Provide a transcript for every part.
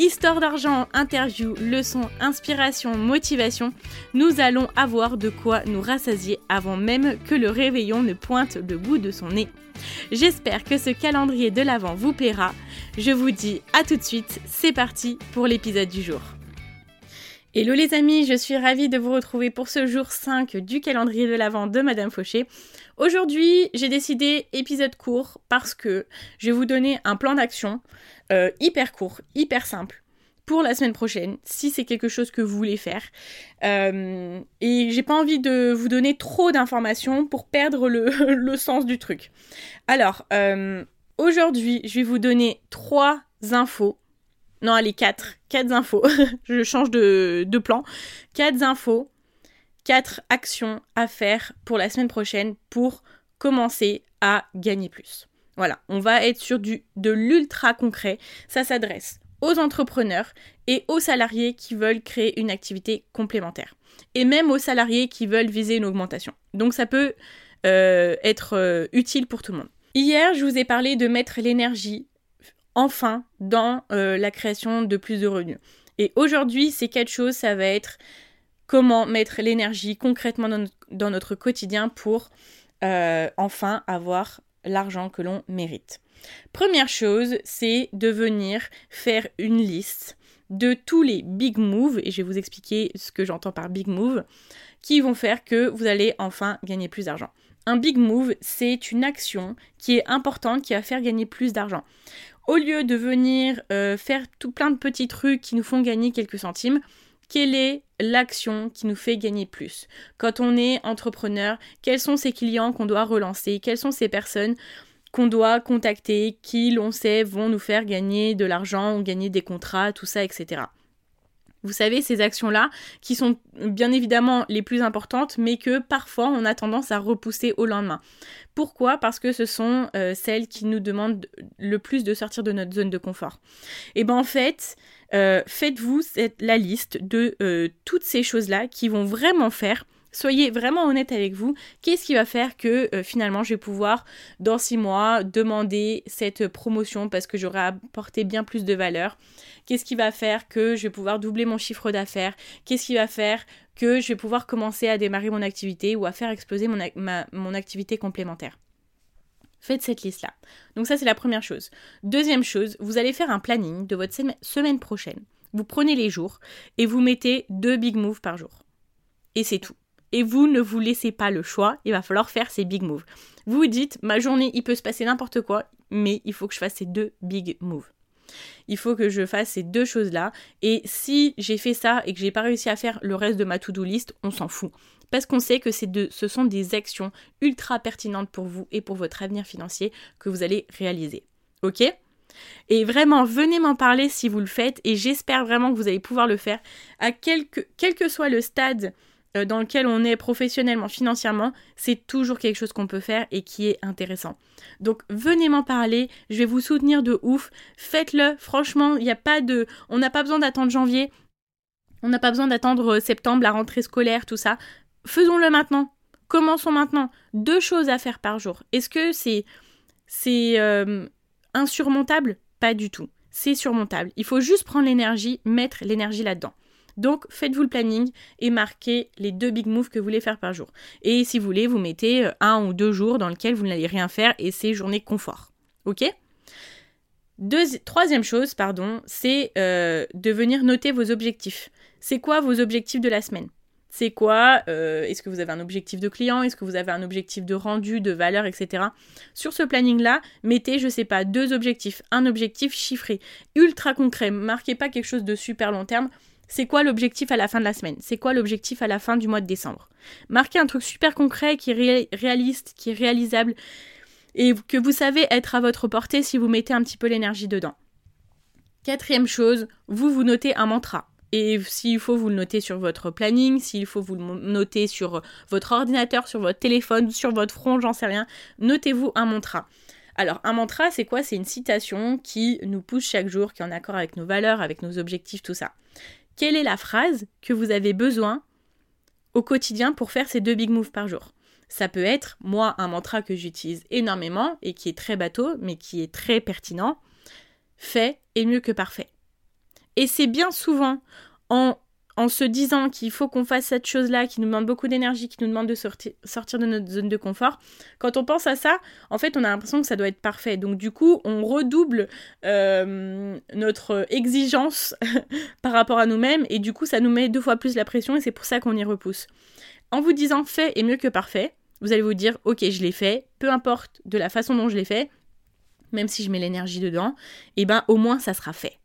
Histoire d'argent, interview, leçons, inspiration, motivation, nous allons avoir de quoi nous rassasier avant même que le réveillon ne pointe le bout de son nez. J'espère que ce calendrier de l'Avent vous plaira. Je vous dis à tout de suite, c'est parti pour l'épisode du jour. Hello les amis, je suis ravie de vous retrouver pour ce jour 5 du calendrier de l'Avent de Madame Fauché. Aujourd'hui, j'ai décidé épisode court parce que je vais vous donner un plan d'action euh, hyper court, hyper simple pour la semaine prochaine, si c'est quelque chose que vous voulez faire. Euh, et j'ai pas envie de vous donner trop d'informations pour perdre le, sens du truc. Alors, euh, aujourd'hui, je vais vous donner trois infos. Non, allez, quatre. Quatre infos. je change de, de plan. Quatre infos. Quatre actions à faire pour la semaine prochaine pour commencer à gagner plus. Voilà, on va être sur du, de l'ultra concret. Ça s'adresse aux entrepreneurs et aux salariés qui veulent créer une activité complémentaire. Et même aux salariés qui veulent viser une augmentation. Donc ça peut euh, être euh, utile pour tout le monde. Hier, je vous ai parlé de mettre l'énergie enfin dans euh, la création de plus de revenus. Et aujourd'hui, ces quatre choses, ça va être comment mettre l'énergie concrètement dans, notre quotidien pour enfin avoir l'argent que l'on mérite. Première chose, c'est de venir faire une liste de tous les big moves, et je vais vous expliquer ce que j'entends par big move, qui vont faire que vous allez enfin gagner plus d'argent. Un big move, c'est une action qui est importante, qui va faire gagner plus d'argent. Au lieu de venir euh, faire tout plein de petits trucs qui nous font gagner quelques centimes, quelle est l'action qui nous fait gagner plus? Quand on est entrepreneur, quels sont ces clients qu'on doit relancer? Quelles sont ces personnes qu'on doit contacter, qui l'on sait vont nous faire gagner de l'argent ou gagner des contrats, tout ça, etc. Vous savez, ces actions-là, qui sont bien évidemment les plus importantes, mais que parfois on a tendance à repousser au lendemain. Pourquoi? Parce que ce sont euh, celles qui nous demandent le plus de sortir de notre zone de confort. Et bien en fait, euh, faites-vous la liste de euh, toutes ces choses-là qui vont vraiment faire Soyez vraiment honnête avec vous. Qu'est-ce qui va faire que euh, finalement je vais pouvoir dans six mois demander cette promotion parce que j'aurai apporté bien plus de valeur? Qu'est-ce qui va faire que je vais pouvoir doubler mon chiffre d'affaires? Qu'est-ce qui va faire que je vais pouvoir commencer à démarrer mon activité ou à faire exploser mon, mon activité complémentaire? Faites cette liste-là. Donc ça c'est la première chose. Deuxième chose, vous allez faire un planning de votre semaine prochaine. Vous prenez les jours et vous mettez deux big moves par jour. Et c'est tout et vous ne vous laissez pas le choix, il va falloir faire ces big moves. Vous vous dites, ma journée, il peut se passer n'importe quoi, mais il faut que je fasse ces deux big moves. Il faut que je fasse ces deux choses-là. Et si j'ai fait ça et que j'ai pas réussi à faire le reste de ma to-do list, on s'en fout. Parce qu'on sait que deux, ce sont des actions ultra pertinentes pour vous et pour votre avenir financier que vous allez réaliser. Ok? Et vraiment, venez m'en parler si vous le faites et j'espère vraiment que vous allez pouvoir le faire à quelque, quel que soit le stade dans lequel on est professionnellement, financièrement, c'est toujours quelque chose qu'on peut faire et qui est intéressant. Donc venez m'en parler, je vais vous soutenir de ouf, faites-le, franchement, il n'y a pas de... On n'a pas besoin d'attendre janvier, on n'a pas besoin d'attendre euh, septembre, la rentrée scolaire, tout ça. Faisons-le maintenant. Commençons maintenant. Deux choses à faire par jour. Est-ce que c'est c'est euh, insurmontable? Pas du tout. C'est surmontable. Il faut juste prendre l'énergie, mettre l'énergie là-dedans. Donc faites-vous le planning et marquez les deux big moves que vous voulez faire par jour. Et si vous voulez, vous mettez euh, un ou deux jours dans lesquels vous n'allez rien faire et c'est journée confort. Ok? Troisième chose, pardon, c'est euh, de venir noter vos objectifs. C'est quoi vos objectifs de la semaine? C'est quoi euh, Est-ce que vous avez un objectif de client? Est-ce que vous avez un objectif de rendu, de valeur, etc. Sur ce planning-là, mettez, je sais pas, deux objectifs. Un objectif chiffré, ultra concret. Marquez pas quelque chose de super long terme. C'est quoi l'objectif à la fin de la semaine? C'est quoi l'objectif à la fin du mois de décembre? Marquez un truc super concret qui est réaliste, qui est réalisable et que vous savez être à votre portée si vous mettez un petit peu l'énergie dedans. Quatrième chose, vous vous notez un mantra. Et s'il faut, vous le notez sur votre planning, s'il faut, vous le notez sur votre ordinateur, sur votre téléphone, sur votre front, j'en sais rien. Notez-vous un mantra. Alors, un mantra, c'est quoi? C'est une citation qui nous pousse chaque jour, qui est en accord avec nos valeurs, avec nos objectifs, tout ça. Quelle est la phrase que vous avez besoin au quotidien pour faire ces deux big moves par jour? Ça peut être, moi, un mantra que j'utilise énormément et qui est très bateau, mais qui est très pertinent. Fait est mieux que parfait. Et c'est bien souvent en, en se disant qu'il faut qu'on fasse cette chose-là, qui nous demande beaucoup d'énergie, qui nous demande de sortir, de notre zone de confort, quand on pense à ça, en fait, on a l'impression que ça doit être parfait. Donc du coup, on redouble euh, notre exigence par rapport à nous-mêmes, et du coup, ça nous met deux fois plus la pression, et c'est pour ça qu'on y repousse. En vous disant fait est mieux que parfait, vous allez vous dire, ok, je l'ai fait, peu importe de la façon dont je l'ai fait, même si je mets l'énergie dedans, et eh ben au moins ça sera fait.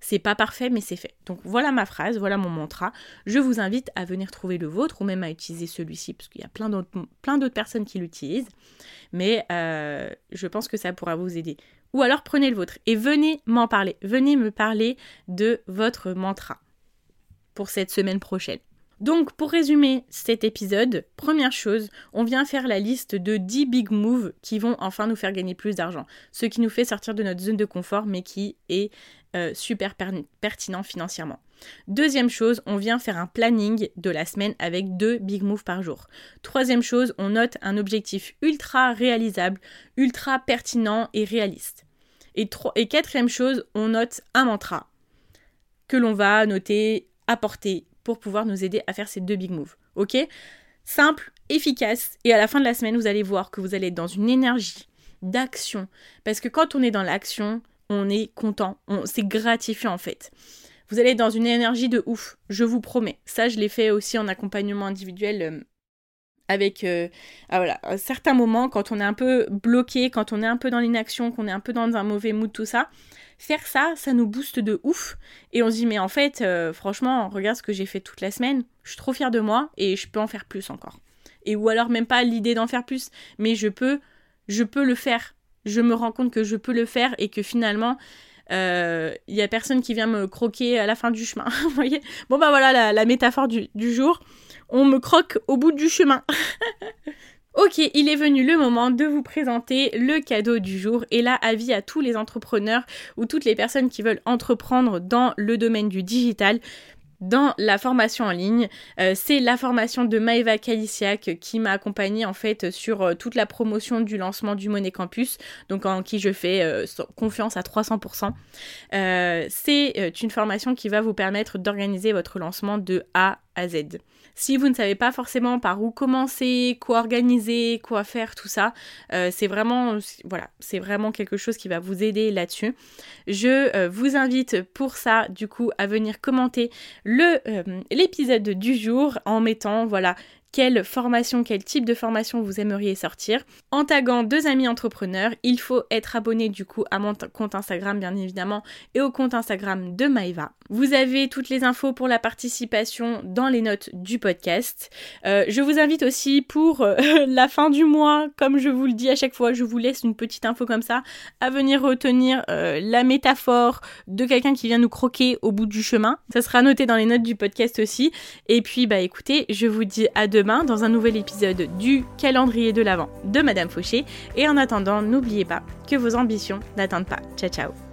C'est pas parfait, mais c'est fait. Donc voilà ma phrase, voilà mon mantra. Je vous invite à venir trouver le vôtre ou même à utiliser celui-ci, parce qu'il y a plein d'autres, personnes qui l'utilisent. Mais euh, je pense que ça pourra vous aider. Ou alors prenez le vôtre et venez m'en parler. Venez me parler de votre mantra pour cette semaine prochaine. Donc, pour résumer cet épisode, première chose, on vient faire la liste de 10 big moves qui vont enfin nous faire gagner plus d'argent. Ce qui nous fait sortir de notre zone de confort, mais qui est euh, super pertinent financièrement. Deuxième chose, on vient faire un planning de la semaine avec deux big moves par jour. Troisième chose, on note un objectif ultra réalisable, ultra pertinent et réaliste. Et, et quatrième chose, on note un mantra que l'on va noter, apporter pour pouvoir nous aider à faire ces deux big moves. Ok? Simple, efficace, et à la fin de la semaine, vous allez voir que vous allez être dans une énergie d'action. Parce que quand on est dans l'action, on est content, c'est gratifiant en fait. Vous allez être dans une énergie de ouf, je vous promets. Ça, je l'ai fait aussi en accompagnement individuel euh, avec euh, ah, voilà, à certains moments, quand on est un peu bloqué, quand on est un peu dans l'inaction, qu'on est un peu dans un mauvais mood, tout ça. Faire ça, ça nous booste de ouf. Et on se dit, mais en fait, euh, franchement, regarde ce que j'ai fait toute la semaine. Je suis trop fière de moi et je peux en faire plus encore. Et ou alors même pas l'idée d'en faire plus, mais je peux, je peux le faire je me rends compte que je peux le faire et que finalement, il euh, y a personne qui vient me croquer à la fin du chemin. Voyez? Bon, bah voilà la, métaphore du, du, jour. On me croque au bout du chemin. ok, il est venu le moment de vous présenter le cadeau du jour. Et là, avis à tous les entrepreneurs ou toutes les personnes qui veulent entreprendre dans le domaine du digital dans la formation en ligne. Euh, c'est la formation de Maeva Kalisiak qui m'a accompagnée en fait sur euh, toute la promotion du lancement du Monet Campus, donc en qui je fais euh, confiance à 300%. c'est une formation qui va vous permettre d'organiser votre lancement de A Si vous ne savez pas forcément par où commencer, quoi organiser, quoi faire, tout ça, euh, c'est vraiment, vraiment quelque chose qui va vous aider là-dessus. Je euh, vous invite pour ça, du coup, à venir commenter le euh, l'épisode du jour en mettant, voilà, quelle formation, quel type de formation vous aimeriez sortir. En taguant deux amis entrepreneurs, il faut être abonné du coup à mon compte Instagram bien évidemment et au compte Instagram de Maeva. Vous avez toutes les infos pour la participation dans les notes du podcast. Euh, je vous invite aussi pour euh, la fin du mois, comme je vous le dis à chaque fois, je vous laisse une petite info comme ça, à venir retenir euh, la métaphore de quelqu'un qui vient nous croquer au bout du chemin. Ça sera noté dans les notes du podcast aussi. Et puis bah écoutez, je vous dis à deux dans un nouvel épisode du calendrier de l'Avent de Madame Fauché. Et en attendant, n'oubliez pas que vos ambitions n'attendent pas. Ciao ciao